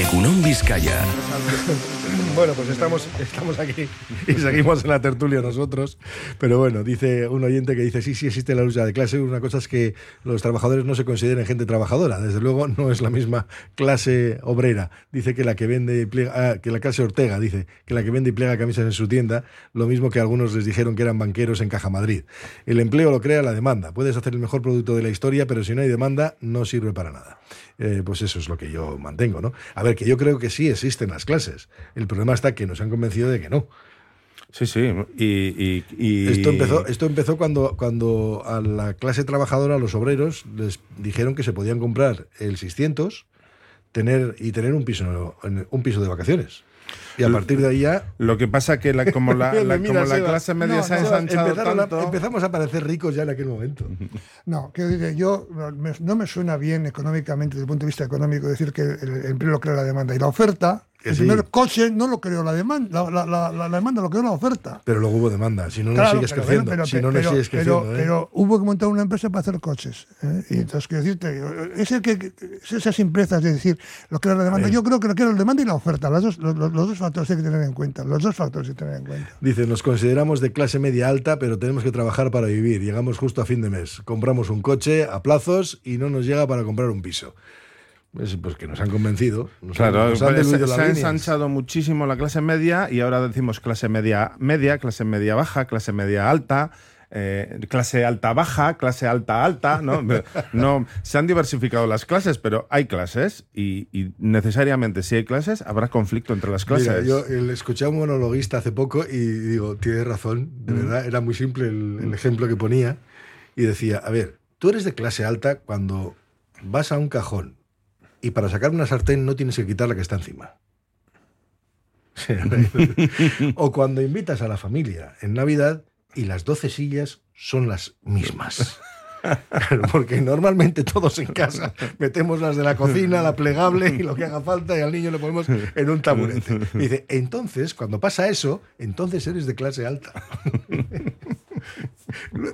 Egunon Vizcaya. Bueno, pues estamos, estamos aquí y seguimos en la tertulia nosotros. Pero bueno, dice un oyente que dice, sí, sí existe la lucha de clase. Una cosa es que los trabajadores no se consideren gente trabajadora. Desde luego no es la misma clase obrera. Dice que la que vende y pliega, ah, que la clase Ortega, dice que la que vende y pliega camisas en su tienda, lo mismo que algunos les dijeron que eran banqueros en Caja Madrid. El empleo lo crea la demanda. Puedes hacer el mejor producto de la historia, pero si no hay demanda, no sirve para nada. Eh, pues eso es lo que yo mantengo, ¿no? A ver, que yo creo que sí existen las clases. El problema está que nos han convencido de que no. Sí, sí. Y, y- y- Esto empezó, esto empezó cuando, cuando a la clase trabajadora, a los obreros, les dijeron que se podían comprar el 600 tener, y tener un piso, un piso de vacaciones. Y a partir de ahí ya... Lo que pasa que la- como la, como la clase media No, se ha ensanchado tanto... empezamos a parecer ricos ya en aquel momento. No, quiero decir, yo no me suena bien económicamente, desde el punto de vista económico, decir que el empleo crea la demanda. Y la oferta, El sí. primer coche no lo creó la demanda, la, la- la- la demanda lo creó la oferta. Pero luego hubo demanda, si no, no Claro, sigues pero creciendo. bueno, pero- si no, sigues creciendo. ¿eh? pero hubo que montar una empresa para hacer coches. ¿eh? Y entonces, quiero decirte, que, que- es decir lo que era la demanda. Yo creo que lo que era la demanda y la oferta, las dos- los dos factores hay que tener en cuenta. Los dos factores hay que tener en cuenta. Dice, nos consideramos de clase media alta, pero tenemos que trabajar para vivir. Llegamos justo a fin de mes. Compramos un coche a plazos y no nos llega para comprar un piso. Pues, que nos han convencido. Nos Claro, han, nos han pues, se, ha ensanchado muchísimo la clase media y ahora decimos clase media media, clase media baja, clase media alta. eh, clase alta baja, clase alta alta, ¿no? no se han diversificado las clases, pero hay clases y, y necesariamente si hay clases habrá conflicto entre las clases. Mira, yo le escuché a un monologuista hace poco y digo, tienes razón, de Mm. verdad, era muy simple el, el ejemplo que ponía. Y decía, a ver, tú eres de clase alta cuando vas a un cajón y para sacar una sartén no tienes que quitar la que está encima. o cuando invitas a la familia en Navidad y las 12 sillas son las mismas. Porque normalmente todos en casa metemos las de la cocina, la plegable y lo que haga falta y al niño le ponemos en un taburete. Y dice, entonces, cuando pasa eso, entonces eres de clase alta.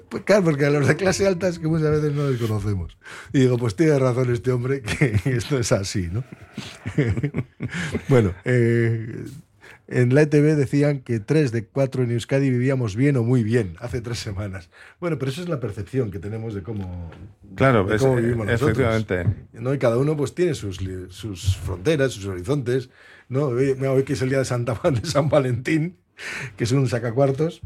Pues claro, porque a los de clase alta es que muchas veces no les conocemos. Y digo, pues tiene razón este hombre que esto es así, ¿no? bueno, eh, en la ETV decían que tres de cuatro en Euskadi vivíamos bien o muy bien hace tres semanas. Bueno, pero eso es la percepción que tenemos de cómo, Claro, de es- cómo vivimos nosotros. efectivamente. ¿no? Y cada uno pues tiene sus, sus fronteras, sus horizontes. ¿no? Hoy, hoy que es el día de, Santa, de San Valentín, que es un sacacuartos.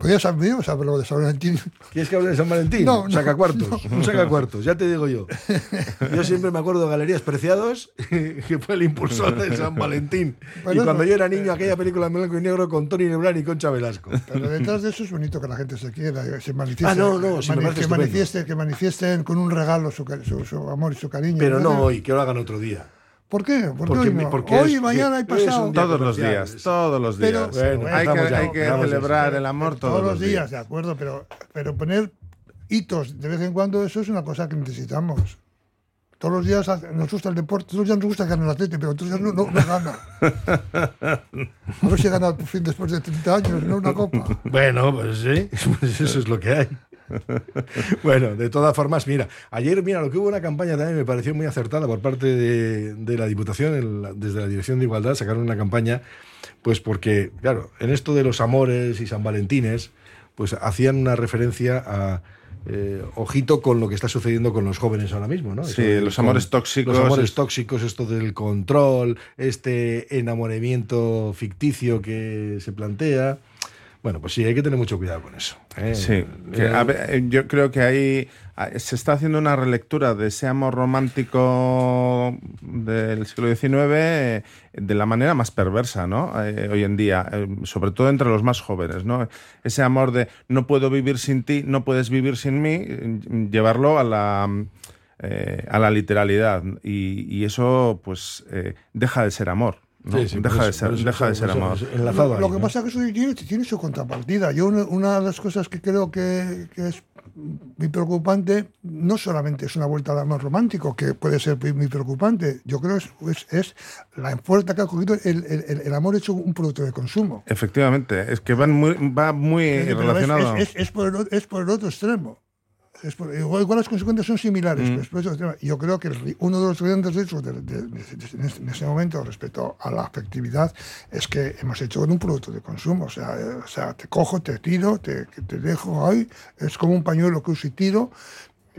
Podrías haber hablado de San Valentín. ¿Quieres que hable de San Valentín? No, no, sacacuartos, no. un sacacuartos, ya te digo yo. Yo siempre me acuerdo de Galerías Preciados, que fue el impulsor de San Valentín. Y cuando yo era niño, aquella película en blanco y negro con Tony Lebrán y Concha Velasco. Pero detrás de eso es bonito que la gente se quiera, se manifieste, Ah, no, no, me mani- que, estupendo. manifieste, que manifiesten con un regalo su, cari- su- su amor y su cariño. Pero no hoy, que lo hagan otro día. ¿Por qué? ¿Por qué Porque hoy porque hoy, es- mañana y pasado. Todos los días, todos los Pero- días. Bueno, hay que, ya, hay que celebrar eso. el amor todos, todos los días, de acuerdo, pero, pero poner hitos de vez en cuando, eso es una cosa que necesitamos. Todos los días nos gusta el deporte, todos los días nos gusta ganar el atleta, pero todos los días no, no, no gana. A ver si gana por fin después de 30 años, no una copa. Bueno, pues sí, pues eso es lo que hay. Bueno, de todas formas, mira, ayer, mira, lo que hubo una campaña también me pareció muy acertada por parte de, de la Diputación, desde la Dirección de Igualdad, sacaron una campaña, pues porque, claro, en esto de los amores y San Valentines, pues hacían una referencia a. eh, ojito con lo que está sucediendo con los jóvenes ahora mismo, ¿no? Sí, Eso los con- amores tóxicos Los amores es- tóxicos, esto del control, este enamoramiento ficticio que se plantea. Bueno, pues sí, hay que tener mucho cuidado con eso. ¿eh? Sí, que, Eh, a ver, eh, yo creo que ahí ah, se está haciendo una relectura de ese amor romántico del siglo XIX de la manera más perversa, ¿no? Eh, hoy en día, eh, sobre todo entre los más jóvenes, ¿no? Ese amor de no puedo vivir sin ti, no puedes vivir sin mí, eh, llevarlo a la eh, a la literalidad y, y eso, pues, eh, deja de ser amor. ¿No? Sí, sí, por deja de ser, eso, deja de ser enlazado Lo, ahí, lo que ¿no? pasa es que eso tiene, tiene su contrapartida. Yo una, una de las cosas que creo que, que es muy preocupante no solamente es una vuelta al amor romántico, que puede ser muy preocupante, yo creo es, es, es la fuerza que ha cogido el, el- amor hecho un producto de consumo. Efectivamente, es que van muy, va muy relacionado. Es, es- es por el, o- es por el otro extremo. Igual, las consecuencias son similares. Mm. yo creo que el- uno de los grandes riesgos de, de- de- de- en este- en momento respecto a la afectividad es que hemos hecho un producto de consumo. O sea, eh, o sea te cojo, te tiro, te dejo ahí. Es como un pañuelo que uso y tiro.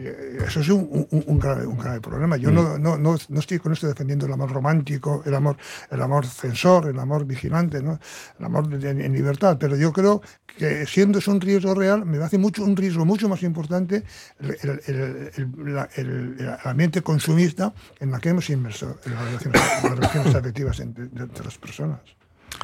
Eh, Eso es un, un- grave, problema. Yo no, no, no, no estoy con esto defendiendo el amor romántico, el amor, el amor censor, el amor vigilante, el amor en libertad, pero yo creo que siendo eso un riesgo real, me hace mucho, un riesgo mucho más importante el, ambiente consumista en la que hemos inmerso las relaciones afectivas entre, entre las personas.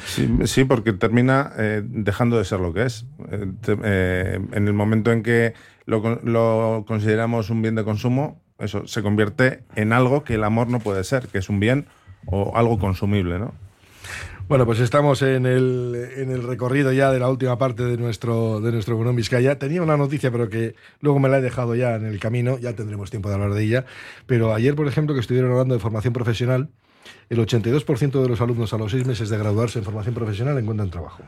Sí, sí, porque termina eh, dejando de ser lo que es. Eh, te- eh, en el momento en que lo, lo consideramos un bien de consumo, eso se convierte en algo que el amor no puede ser, que es un bien o algo consumible, ¿no? Bueno, pues estamos en el, en el recorrido ya de la última parte de nuestro, de nuestro Burón Vizcaya. Tenía una noticia, pero que luego me la he dejado ya en el camino, ya tendremos tiempo de hablar de ella. Pero ayer, por ejemplo, que estuvieron hablando de formación profesional, el 82% de los alumnos a los seis meses de graduarse en formación profesional encuentran trabajo.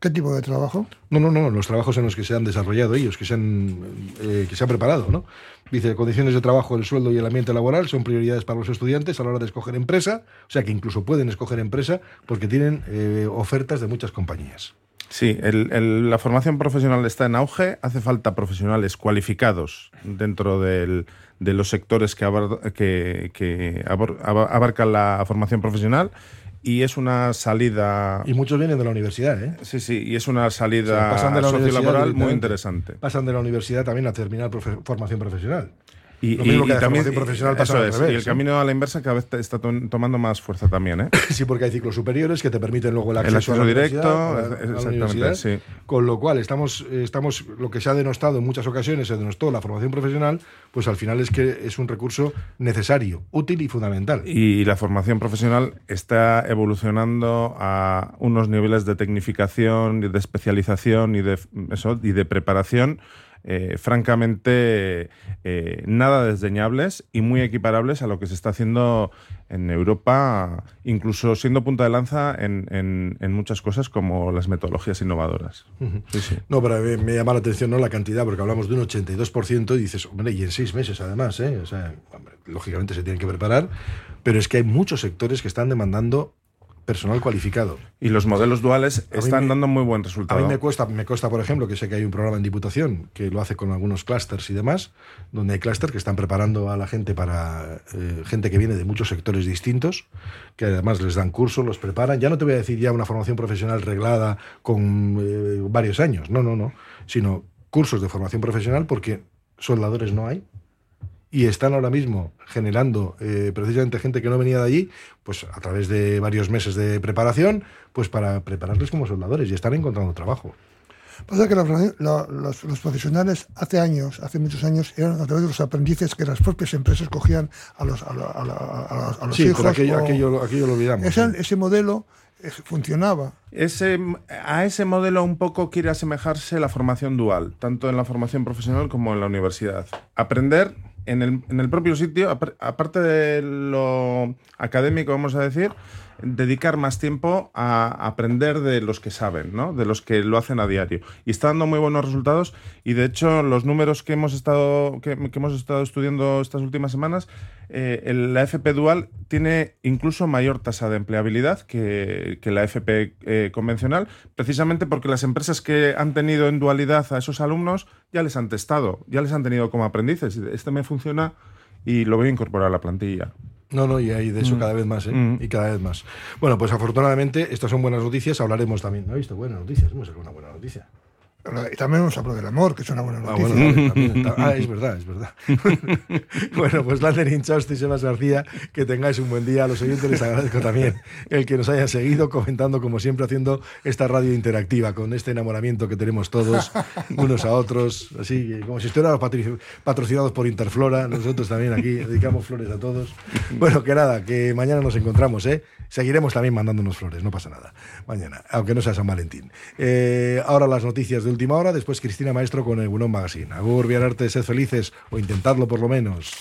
¿Qué tipo de trabajo? No, no, no, los trabajos en los que se han desarrollado ellos, que se han, eh, que se han preparado, ¿no? Dice, condiciones de trabajo, el sueldo y el ambiente laboral son prioridades para los estudiantes a la hora de escoger empresa, o sea que incluso pueden escoger empresa porque tienen eh, ofertas de muchas compañías. Sí, el- el- la formación profesional está en auge, hace falta profesionales cualificados dentro del- de los sectores que, abar- que- que abarcan la formación profesional y es una salida... Y muchos vienen de la universidad, ¿eh? Sí, sí, y es una O sea, salida pasan de la sociolaboral muy interesante. Pasan de la universidad también a terminar profe- formación profesional. Y, Lo mismo y- que y de también, formación profesional eso pasa es, y el camino a la inversa cada vez está to- tomando más fuerza también, ¿eh? Sí, porque hay ciclos superiores que te permiten luego el El acceso, a la directo, a la- a la exactamente, sí. Con lo cual, estamos, estamos, lo que se ha denostado en muchas ocasiones, se denostó la formación profesional, pues al final es que es un recurso necesario, útil y fundamental. Y la formación profesional está evolucionando a unos niveles de tecnificación, y de especialización y de, eso, y de preparación eh, francamente eh, nada desdeñables y muy equiparables a lo que se está haciendo en Europa, incluso siendo punta de lanza en, en- en muchas cosas como las metodologías innovadoras. Ujú. Sí, sí. No, pero me, me llama la atención no la cantidad, porque hablamos de un 82% y dices, hombre, y en seis meses además, ¿eh? O sea, hombre, lógicamente se tienen que preparar, pero es que hay muchos sectores que están demandando personal cualificado. Y los modelos duales A están me- dando muy buen A resultado. mí me cuesta, me cuesta, por ejemplo, que sé que hay un programa en Diputación que lo hace con algunos clústeres y demás, donde hay clústeres que están preparando a la gente para eh, gente que viene de muchos sectores distintos, que además les dan cursos, los preparan. Ya no te voy a decir ya una formación profesional reglada con eh, varios años, no, no, no, sino cursos de formación profesional porque soldadores no hay. Y están ahora mismo generando eh, precisamente gente que no venía de allí, pues a través de varios meses de preparación, pues para prepararles como soldadores y están encontrando trabajo. Pasa que la- los, los profesionales hace años, hace muchos años, eran a través de los aprendices que las propias empresas cogían a los, a, la- a la- a- a los Sí, hijos. pero aquello, aquello, aquello lo olvidamos. Ese, sí. ese modelo eh, funcionaba. Ese, a ese modelo un poco quiere asemejarse la formación dual, tanto en la formación profesional como en la universidad. Aprender en el, en el propio sitio, apar- aparte de lo académico, vamos a decir, dedicar más tiempo a aprender de los que saben, ¿no? de los que lo hacen a diario. Y está dando muy buenos resultados y de hecho los números que hemos estado, que, hemos estado estudiando estas últimas semanas, eh, la FP Dual tiene incluso mayor tasa de empleabilidad que, la FP eh, convencional, precisamente porque las empresas que han tenido en dualidad a esos alumnos ya les han testado, ya les han tenido como aprendices. Este me funciona y lo voy a incorporar a la plantilla. No, no, y hay de eso Mm. cada vez más, ¿eh? Mm. Y cada vez más. Bueno, pues afortunadamente estas son buenas noticias, hablaremos también. ¿No visto? Buenas noticias, hemos sacado una buena noticia. Y también hemos hablado del amor, que es una buena Ah, noticia. bueno, también, también está- ah, es verdad, es verdad. bueno, pues Lander Inchausti y Sebas García, que tengáis un buen día. A los oyentes les agradezco también el que nos hayan seguido comentando, como siempre, haciendo esta radio interactiva, con este enamoramiento que tenemos todos, unos a otros, así como si estuviéramos patrocinados por Interflora. Nosotros también aquí dedicamos flores a todos. Bueno, que nada, que mañana nos encontramos, ¿eh? Seguiremos también mandándonos flores, no pasa nada. Mañana, aunque no sea San Valentín. Eh, ahora las noticias de última hora, después Cristina Maestro con el Bunón Magazine. Agur, Viararte, sed felices o intentadlo por lo menos.